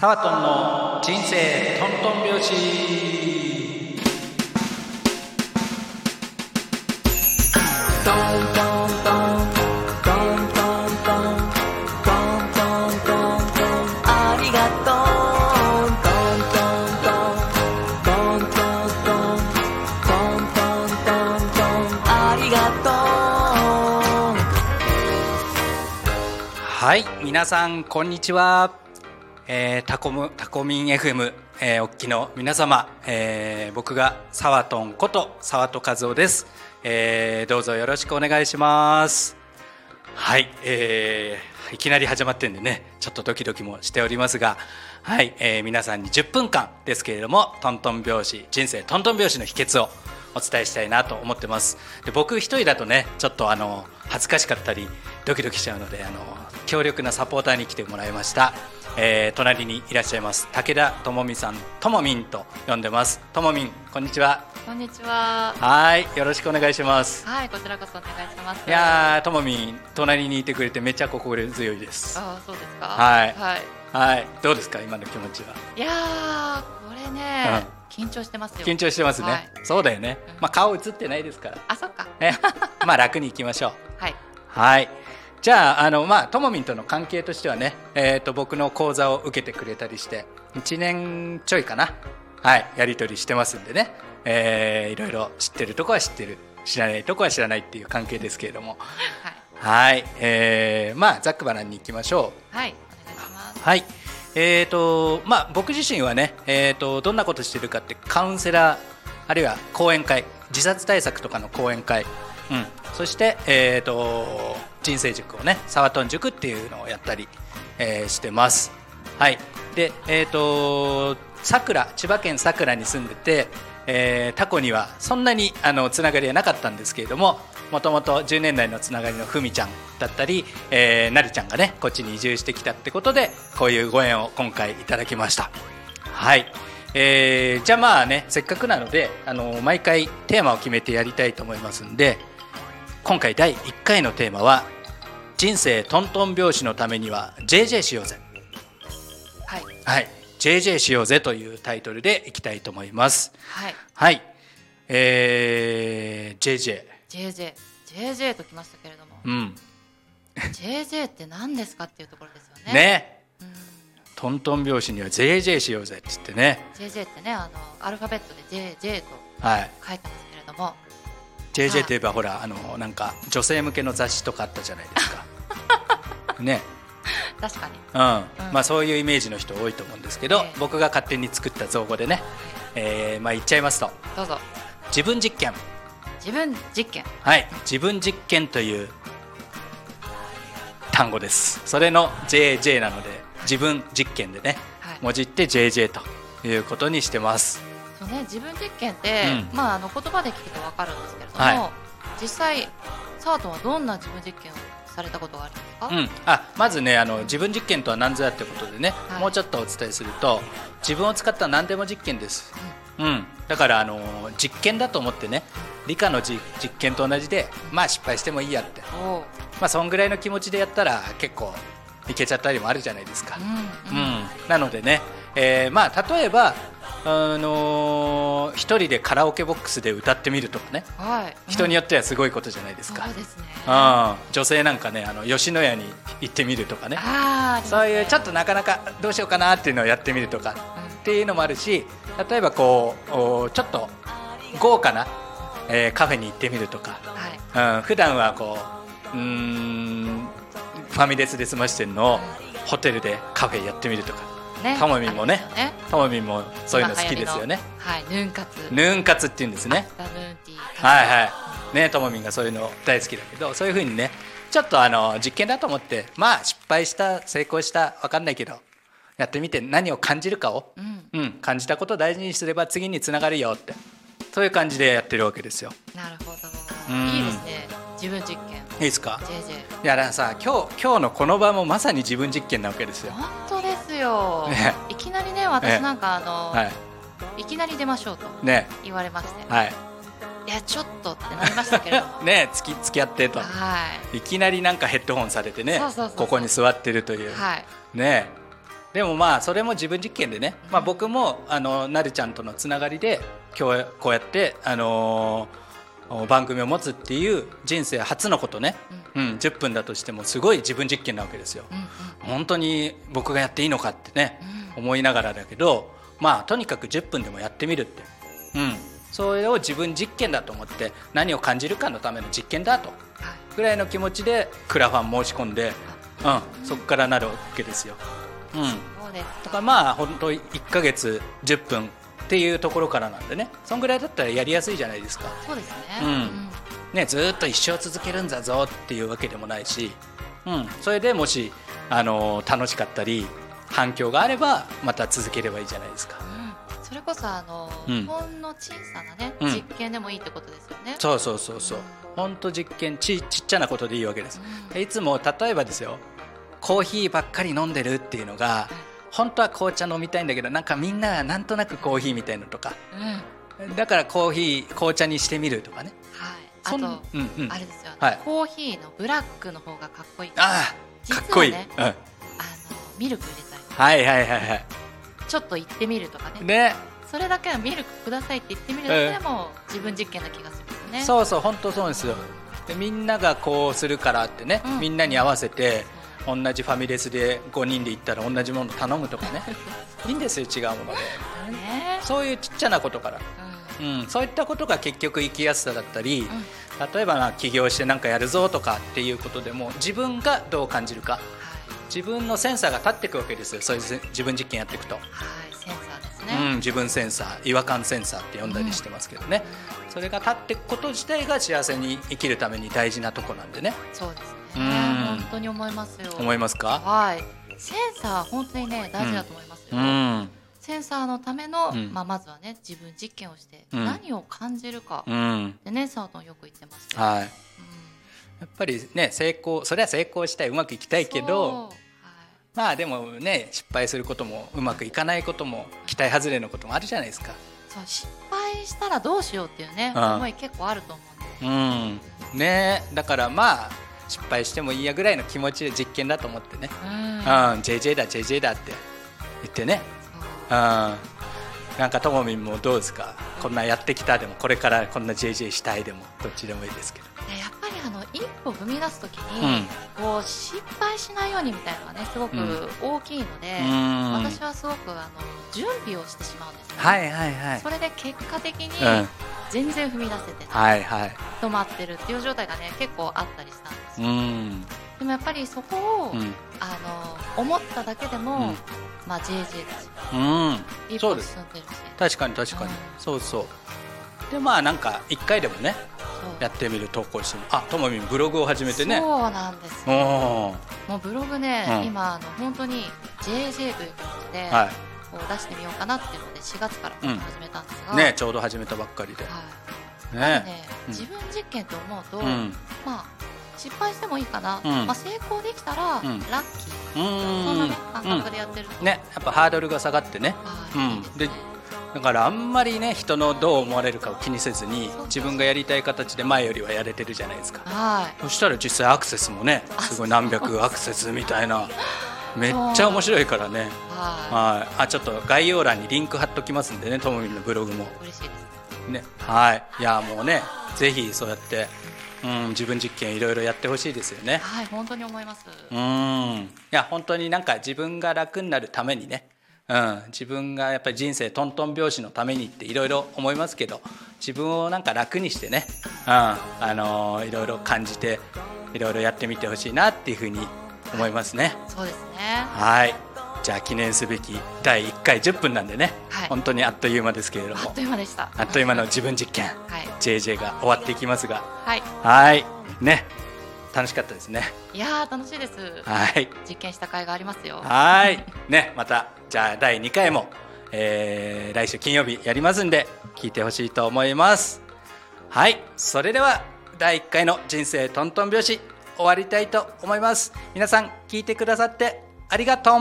サワトンの人生トントン拍子。はい皆さんこんにちはえー、タコムタコミン FM、えー、おっきの皆様、えー、僕がサワトンこと沢戸和夫です、えー、どうぞよろしくお願いします。はい、えー、いきなり始まってんでねちょっとドキドキもしておりますがはい、えー、皆さんに10分間ですけれどもトントン拍子人生トントン拍子の秘訣をお伝えしたいなと思ってます。で僕一人だとねちょっとあの恥ずかしかったりドキドキしちゃうのであの強力なサポーターに来てもらいました、えー、隣にいらっしゃいます武田智美さんともみんと呼んでますともみんこんにちはこんにちは。はいよろしくお願いしますはい、こちらこそお願いします。いやーともみん隣にいてくれてめっちゃ心強いですあー、そうですか。はいはい。はいどうですか今の気持ちは？いやー、これね、緊張してますよ。緊張してますね、はいそうだよね、まあ顔映ってないですからあ、そっか。ねまあ楽にいきましょう はい。はい。じゃあ、あの、まあ、ともみんとの関係としてはね、えっ、と、僕の講座を受けてくれたりして、1年ちょいかな。はい、やりとりしてますんでね、えーいろいろ知ってるとこは知ってる、知らないとこは知らないっていう関係ですけれども、はい。はい、えーまあ、ざっくばらんに行きましょはい。お願いしますう。。はい。えーと、まあ、僕自身はね、えーと、どんなことしてるかって、カウンセラー、あるいは講演会、自殺対策とかの講演会、うん、そして、えー、と人生塾をねサワトン塾っていうのをやったり、えーしてます。はい、で、えー、とさくら千葉県佐倉に住んでて、えータコにはそんなにあのつながりはなかったんですけれどももともと10年来のつながりのふみちゃんだったり、えーなるちゃんがねこっちに移住してきたってことでこういうご縁を今回いただきました。はいえーじゃあまあねせっかくなのであの毎回テーマを決めてやりたいと思いますんで今回第1回のテーマは「人生トントン拍子のためには JJ しようぜ」はい。はい「JJ しようぜ」というタイトルでいきたいと思いますはい。はいえー、JJ JJ。JJ ときましたけれども、うん JJ って何ですかっていうところですよね。。ねうん。トントン拍子には JJ しようぜって言ってね JJ ってね、あの、アルファベットで JJ とはい書いてますけれども、JJ といえばほらあのなんか女性向けの雑誌とかあったじゃないですか。ね。確かに。うん。うん。まあそういうイメージの人多いと思うんですけど、ええ。僕が勝手に作った造語でね、えーまあ言っちゃいますと。どうぞ。自分実験。自分実験。はい。自分実験という単語です。それの JJ なので自分実験でねはい。文字って JJ ということにしてます。そうね、自分実験って、うん。まあ、あの言葉で聞くと分かるんですけれは実際サートンはどんな自分実験をされたことがありますか、うん、あまずねあの自分実験とは何ぞやってことでね、はい。もうちょっとお伝えすると自分を使った何でも実験です、うん、だからあの実験だと思ってね理科のじ実験と同じでまあ失敗してもいいやって。まあそんぐらいの気持ちでやったら結構いけちゃったりもあるじゃないですか、うんうん。うん、なのでね、えーまあ例えばあのー一人でカラオケボックスで歌ってみるとかね。はい、人によよってはすごいことじゃないですか、そうですね。うん、女性なんかねあの吉野家に行ってみるとかね。あーそういうちょっと、となかなかどうしようかなっていうのをやってみるとかっていうのもあるし例えばこうおちょっと豪華な、えーカフェに行ってみるとか、はい。うん、普段はこううーんファミレスで済ましてるのをホテルでカフェやってみるとかねタモミンもね。ありまみんもそういうの好きですよね。はいヌン活。ヌーン活っていうんですね。はいはい。ねともみんがそういうの大好きだけどそういうふうにねちょっとあの実験だと思ってまあ失敗した成功した分かんないけどやってみて何を感じるかを、うん。うん、感じたことを大事にすれば次につながるよってそういう感じでやってるわけですよ。なるほど。うん。いいですね。自分実験。いいですか？JJ いやだからさ今日今日のこの場もまさに自分実験なわけですよ。本当？よ、ね。いきなりね私なんかあの、はい。い、きなり出ましょうとね。言われまして、はい。い、やちょっとってなりましたけれど。も ね付き付き合ってと。はい。いきなりなんかヘッドホンされてねここに座ってるという、はい。ね。でもまあそれも自分実験でね、まあ、僕もあのなるちゃんとのつながりで今日こうやって、あのー番組を持つっていう人生初のことね、うん。10分だとしてもすごい自分実験なわけですよ。うんうん。本当に僕がやっていいのかってね、思いながらだけどまあとにかく10分でもやってみるって、うん、それを自分実験だと思って何を感じるかのための実験だと。はい。ぐらいの気持ちでクラファン申し込んで、うん、そこからなるわけですよ。うん、そうです。だからまあ本当1ヶ月10分っていうところからなんでね。そんぐらいだったらやりやすいじゃないですか。そうですね。うん。ね、ずーっと一生続けるんだぞっていうわけでもないし、うん、それでもし、あのー楽しかったり反響があればまた続ければいいじゃないですか。うん。それこそあの、うん。ほんの小さなね、うん。実験でもいいってことですよね。そうそうそうそう。本当実験ちちっちゃなことでいいわけです。いつも例えばですよ。コーヒーばっかり飲んでるっていうのが本当は紅茶飲みたいんだけどなんかみんながなんとなくコーヒーみたいのとか。うん、はい。だからコーヒー紅茶にしてみるとかね。あと、そんうんうん、あれですよ、はい。コーヒーのブラックの方がかっこいい。ああかっこいい、うん、あのミルク入れたり、はいはいはいはい。ちょっと行ってみるとかね。ね。それだけはミルクくださいって言ってみるだけでも、自分実験な気がするよね。そうそう本当そうですよ。でみんながこうするからってね、うん。みんなに合わせて同じファミレスで5人で行ったら同じもの頼むとかね。いいんですよ違うもので。ね。そういうちっちゃなことから、うん。うん、そういったことが結局生きやすさだったり、ん。例えばまあ起業して何かやるぞとかっていうことでも自分がどう感じるか。はい。自分のセンサーが立っていくわけですよ。そういうせ自分実験やっていくと、はい、センサーですうん、ね。自分センサー違和感センサーって呼んだりしてますけどね、それが立っていくこと自体が幸せに生きるために大事なとこなんでね。そうですね。うん。本当に思いますよ。思いますか？はい。センサー本当にね大事だと思いますよ。うん。センサーのための、うん。まあまずはね自分実験をして、うん。何を感じるか。うん。でねサートンよく言ってますね。はい。うん。やっぱりね成功それは成功したいうまくいきたいけどはい。まあでもね失敗することもうまくいかないことも期待外れのこともあるじゃないですか。そう失敗したらどうしようっていうね、うん。思い結構あると思うんで。うん。ね。だからまあ失敗してもいいやぐらいの気持ちで実験だと思ってね。うん。うん。JJ だ JJ だって言ってね。そううん。なんかともみんもどうですか？こんなやってきたでもこれからこんな JJ したいでもどっちでもいいですけど。でやっぱりあの一歩踏み出すときうに、ん。こう失敗しないようにみたいなのがねすごくうん。大きいので、うん。私はすごくあの準備をしてしまうんですね、はいはいはい。それで結果的にうん。全然踏み出せてない、はいはい。止まってるっていう状態がね結構あったりしたんですうよ、ん。でもやっぱりそこを、うん。あの思っただけでも、うん。まあ JJ だしうん。一歩そうです進んでるし確かに確かに。うん。そうそう。でまあなんか一回でもねやってみる投稿してあともみんブログを始めてね。そうなんですもうブログね、うん。今あの本当に JJ という気持ちで、はこう出してみようかなっていうので4月からうん。始めたんですが、いねちょうど始めたばっかりで。はい。ね。ね、うん。自分実験と思うと、うん。まあ失敗してもいいかな、うん。まあ、成功できたらラッキー、うん。そんなね感うん覚でやってる。と、ねやっぱハードルが下がってね。はい。うん。でだからあんまりね人のどう思われるかを気にせずに自分がやりたい形で前よりはやれてるじゃないですか。はい。そしたら実際アクセスもねすごい何百アクセスみたいな。めっちゃ面白いからねははいあちょっと概要欄にリンク貼っときますんでねともみんのブログもい嬉しいですね。はい。いやもうねぜひそうやって、うん、自分実験いろいろやってほしいですよね。はい本当に思います、うん。いや本当になんか自分が楽になるためにね、うん、自分がやっぱり人生トントン拍子のためにっていろいろ思いますけど自分をなんか楽にしてね、うん。あのーいろいろ感じていろいろやってみてほしいなっていうふうに思いますね。そうですね。はいじゃあ記念すべき第1回10分なんでね、はい。本当にあっという間ですけれども。あっという間でした。あっという間の自分実験。はい。JJ が終わっていきますが。はい。はい。ね。楽しかったですね。いやー楽しいです。はい。実験した甲斐がありますよ。はい。ね。またじゃあ第2回も、えー来週金曜日やりますんで聞いてほしいと思います。はい。それでは第1回の人生トントン拍子終わりたいと思います。皆さん聞いてくださってありがとう